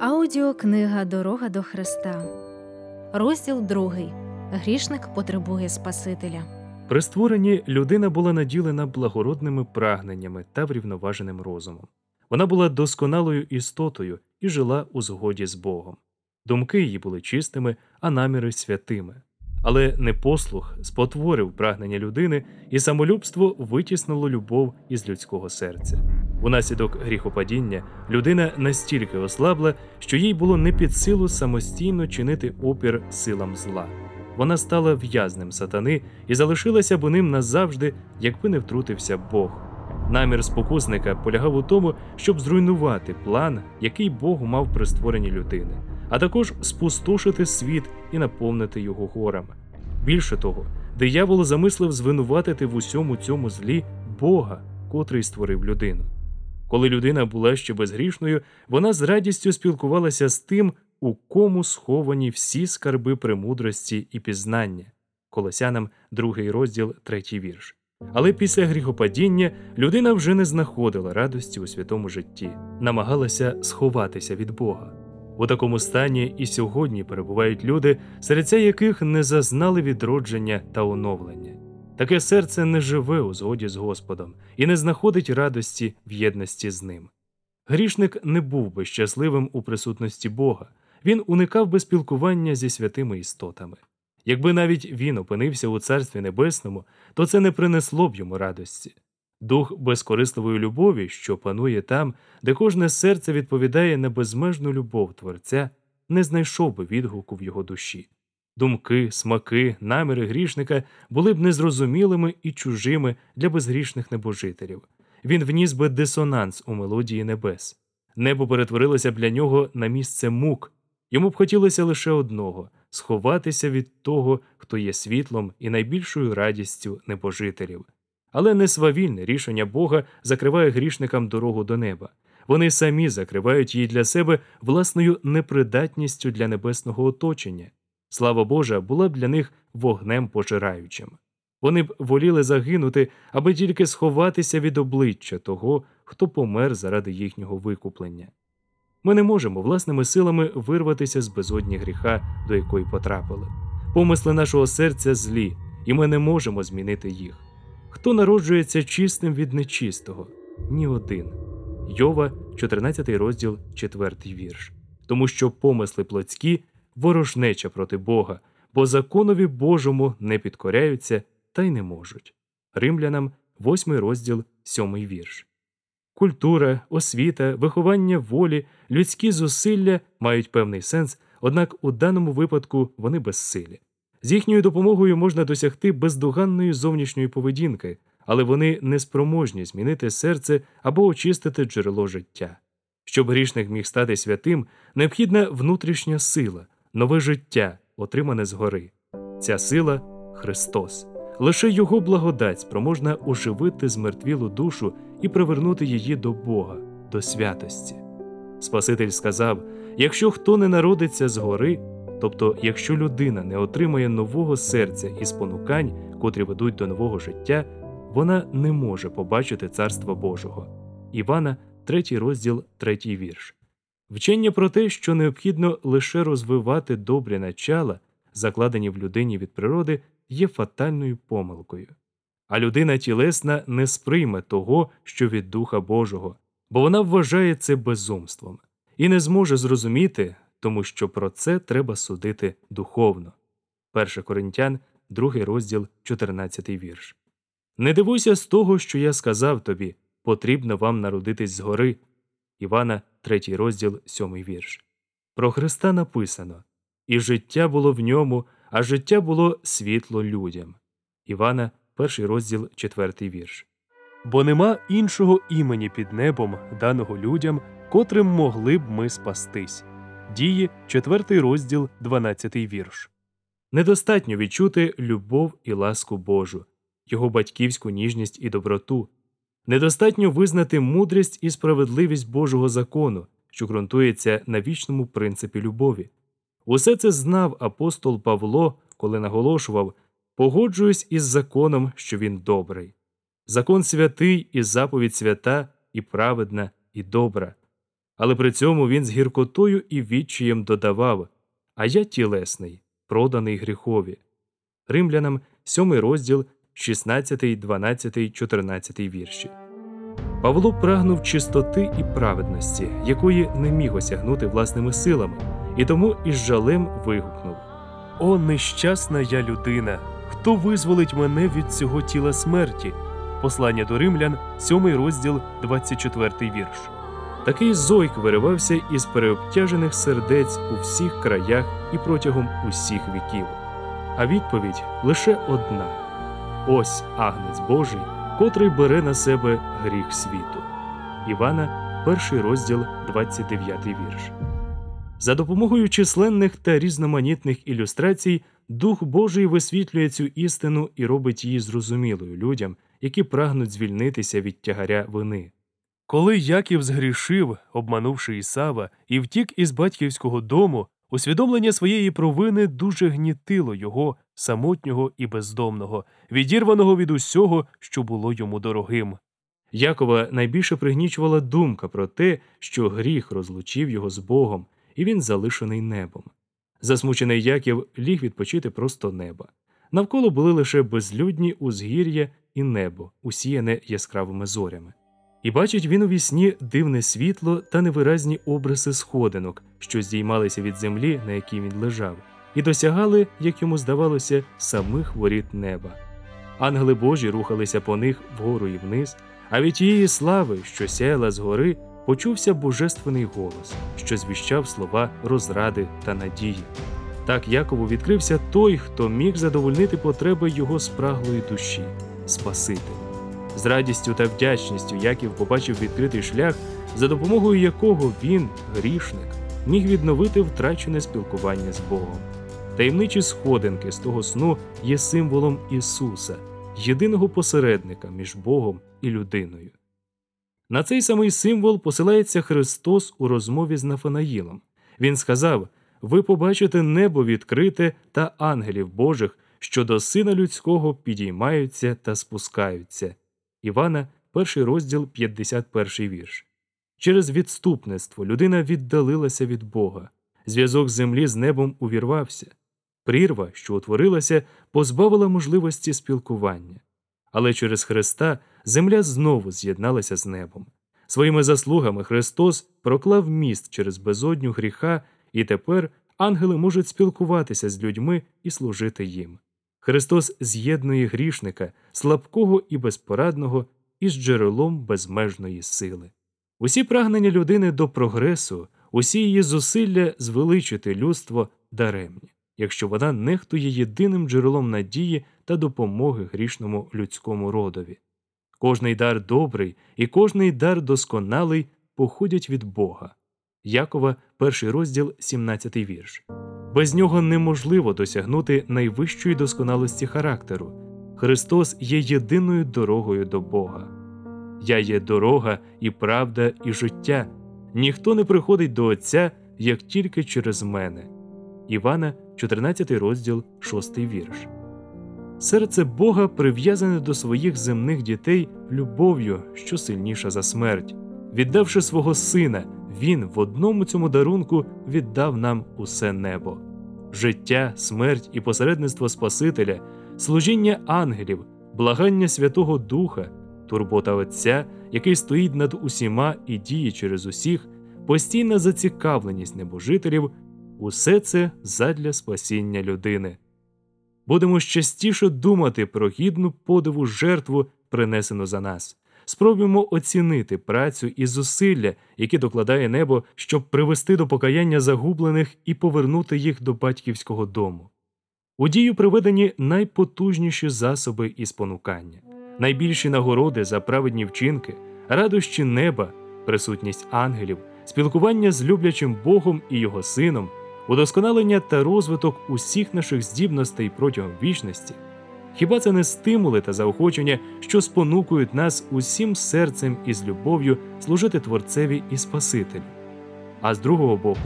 Аудіокнига Дорога до Христа. Розділ 2. Грішник потребує Спасителя. При створенні людина була наділена благородними прагненнями та врівноваженим розумом. Вона була досконалою істотою і жила у згоді з Богом. Думки її були чистими, а наміри святими. Але непослух спотворив прагнення людини, і самолюбство витіснило любов із людського серця. Унаслідок гріхопадіння людина настільки ослабла, що їй було не під силу самостійно чинити опір силам зла. Вона стала в'язнем сатани і залишилася б ним назавжди, якби не втрутився Бог. Намір спокусника полягав у тому, щоб зруйнувати план, який Бог мав при створенні людини, а також спустошити світ і наповнити його горами. Більше того, диявол замислив звинуватити в усьому цьому злі Бога, котрий створив людину. Коли людина була ще безгрішною, вона з радістю спілкувалася з тим, у кому сховані всі скарби премудрості і пізнання. Колосянам другий розділ, третій вірш. Але після гріхопадіння людина вже не знаходила радості у святому житті, намагалася сховатися від Бога. У такому стані і сьогодні перебувають люди, серця яких не зазнали відродження та оновлення. Таке серце не живе у згоді з Господом і не знаходить радості в єдності з ним. Грішник не був би щасливим у присутності Бога, він уникав би спілкування зі святими істотами. Якби навіть він опинився у Царстві Небесному, то це не принесло б йому радості. Дух безкорисливої любові, що панує там, де кожне серце відповідає на безмежну любов Творця, не знайшов би відгуку в його душі. Думки, смаки, наміри грішника були б незрозумілими і чужими для безгрішних небожителів. Він вніс би дисонанс у мелодії небес. Небо перетворилося б для нього на місце мук. Йому б хотілося лише одного сховатися від того, хто є світлом і найбільшою радістю небожителів. Але не свавільне рішення Бога закриває грішникам дорогу до неба. Вони самі закривають її для себе власною непридатністю для небесного оточення. Слава Божа була б для них вогнем пожираючим. Вони б воліли загинути, аби тільки сховатися від обличчя того, хто помер заради їхнього викуплення. Ми не можемо власними силами вирватися з безодні гріха, до якої потрапили. Помисли нашого серця злі, і ми не можемо змінити їх. Хто народжується чистим від нечистого? Ні один. Йова, 14 розділ, 4 вірш. Тому що помисли плотські ворожнеча проти Бога, бо законові Божому не підкоряються та й не можуть. Римлянам, 8 розділ, 7 вірш. Культура, освіта, виховання волі, людські зусилля мають певний сенс, однак у даному випадку вони безсилі. З їхньою допомогою можна досягти бездоганної зовнішньої поведінки, але вони не спроможні змінити серце або очистити джерело життя. Щоб грішник міг стати святим, необхідна внутрішня сила, нове життя, отримане згори. Ця сила Христос. Лише Його благодать спроможна оживити змертвілу душу і привернути її до Бога, до святості. Спаситель сказав: якщо хто не народиться згори, тобто якщо людина не отримає нового серця і спонукань, котрі ведуть до нового життя, вона не може побачити Царства Божого. Івана, 3 розділ, 3 вірш. Вчення про те, що необхідно лише розвивати добрі начала, закладені в людині від природи, є фатальною помилкою. А людина тілесна не сприйме того, що від Духа Божого, бо вона вважає це безумством і не зможе зрозуміти, тому що про це треба судити духовно. 1 Коринтян, 2 розділ, 14 вірш. Не дивуйся з того, що я сказав тобі потрібно вам народитись згори. Івана, 3 розділ, 7 вірш. Про Христа написано І життя було в ньому, а життя було світло людям. Івана, 1 розділ, 4 вірш. Бо нема іншого імені під небом, даного людям, котрим могли б ми спастись. Дії, 4 розділ, 12 вірш. Недостатньо відчути любов і ласку Божу, його батьківську ніжність і доброту. Недостатньо визнати мудрість і справедливість Божого закону, що ґрунтується на вічному принципі любові. Усе це знав апостол Павло, коли наголошував погоджуюсь із законом, що він добрий. Закон святий і заповідь свята, і праведна, і добра. Але при цьому він з гіркотою і відчаєм додавав А я тілесний, проданий гріхові. Римлянам 7 розділ 16, 12, 14 вірші. Павло прагнув чистоти і праведності, якої не міг осягнути власними силами, і тому із жалем вигукнув О, нещасна я людина! Хто визволить мене від цього тіла смерті? Послання до римлян, 7 розділ, 24 вірш. Такий зойк виривався із переобтяжених сердець у всіх краях і протягом усіх віків. А відповідь лише одна: ось агнець Божий, котрий бере на себе гріх світу. Івана, перший розділ, 29 вірш. За допомогою численних та різноманітних ілюстрацій Дух Божий висвітлює цю істину і робить її зрозумілою людям, які прагнуть звільнитися від тягаря вини. Коли Яків згрішив, обманувши Ісава, і втік із батьківського дому, усвідомлення своєї провини дуже гнітило його, самотнього і бездомного, відірваного від усього, що було йому дорогим. Якова найбільше пригнічувала думка про те, що гріх розлучив його з Богом, і він залишений небом. Засмучений Яків ліг відпочити просто неба. Навколо були лише безлюдні узгір'я і небо, усіяне яскравими зорями. І бачить він у вісні дивне світло та невиразні обриси сходинок, що здіймалися від землі, на якій він лежав, і досягали, як йому здавалося, самих воріт неба. Ангели Божі рухалися по них вгору і вниз, а від тієї слави, що сяяла згори, почувся божественний голос, що звіщав слова розради та надії. Так Якову відкрився той, хто міг задовольнити потреби його спраглої душі Спаситель. З радістю та вдячністю Яків побачив відкритий шлях, за допомогою якого він, грішник, міг відновити втрачене спілкування з Богом. Таємничі сходинки з того сну є символом Ісуса, єдиного посередника між Богом і людиною. На цей самий символ посилається Христос у розмові з Нафанаїлом. Він сказав: Ви побачите небо відкрите та ангелів Божих, що до Сина Людського підіймаються та спускаються. Івана, перший розділ, 51 вірш. Через відступництво людина віддалилася від Бога. Зв'язок землі з небом увірвався. Прірва, що утворилася, позбавила можливості спілкування. Але через Христа земля знову з'єдналася з небом. Своїми заслугами Христос проклав міст через безодню гріха, і тепер ангели можуть спілкуватися з людьми і служити їм. Христос з'єднує грішника, слабкого і безпорадного, із джерелом безмежної сили. Усі прагнення людини до прогресу, усі її зусилля звеличити людство даремні, якщо вона нехтує єдиним джерелом надії та допомоги грішному людському родові. Кожний дар добрий і кожний дар досконалий походять від Бога. Якова, перший розділ, 17 вірш. Без нього неможливо досягнути найвищої досконалості характеру. Христос є єдиною дорогою до Бога. Я є дорога і правда, і життя. Ніхто не приходить до Отця, як тільки через мене. Івана, 14 розділ, 6 вірш. Серце Бога прив'язане до своїх земних дітей любов'ю, що сильніша за смерть. Віддавши свого сина, він в одному цьому дарунку віддав нам усе небо. Життя, смерть і посередництво Спасителя, служіння ангелів, благання Святого Духа, турбота Отця, який стоїть над усіма і діє через усіх, постійна зацікавленість небожителів усе це задля спасіння людини. Будемо частіше думати про гідну подиву жертву, принесену за нас. Спробуємо оцінити працю і зусилля, які докладає небо, щоб привести до покаяння загублених і повернути їх до батьківського дому. У дію приведені найпотужніші засоби і спонукання, найбільші нагороди за праведні вчинки, радощі неба, присутність ангелів, спілкування з люблячим Богом і його сином, удосконалення та розвиток усіх наших здібностей протягом вічності. Хіба це не стимули та заохочення, що спонукують нас усім серцем і з любов'ю служити Творцеві і Спасителю? А з другого боку,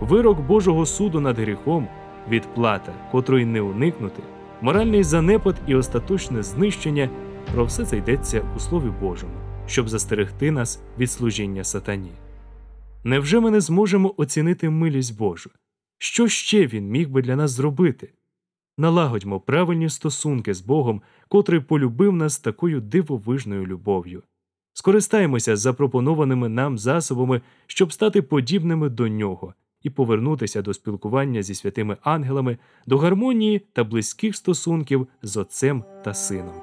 вирок Божого суду над гріхом, відплата, котрої не уникнути, моральний занепад і остаточне знищення про все це йдеться у Слові Божому, щоб застерегти нас від служіння сатані. Невже ми не зможемо оцінити милість Божу? Що ще він міг би для нас зробити? Налагодьмо правильні стосунки з Богом, котрий полюбив нас такою дивовижною любов'ю. Скористаємося запропонованими нам засобами, щоб стати подібними до нього і повернутися до спілкування зі святими ангелами, до гармонії та близьких стосунків з Отцем та Сином.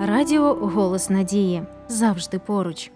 Радіо Голос Надії завжди поруч.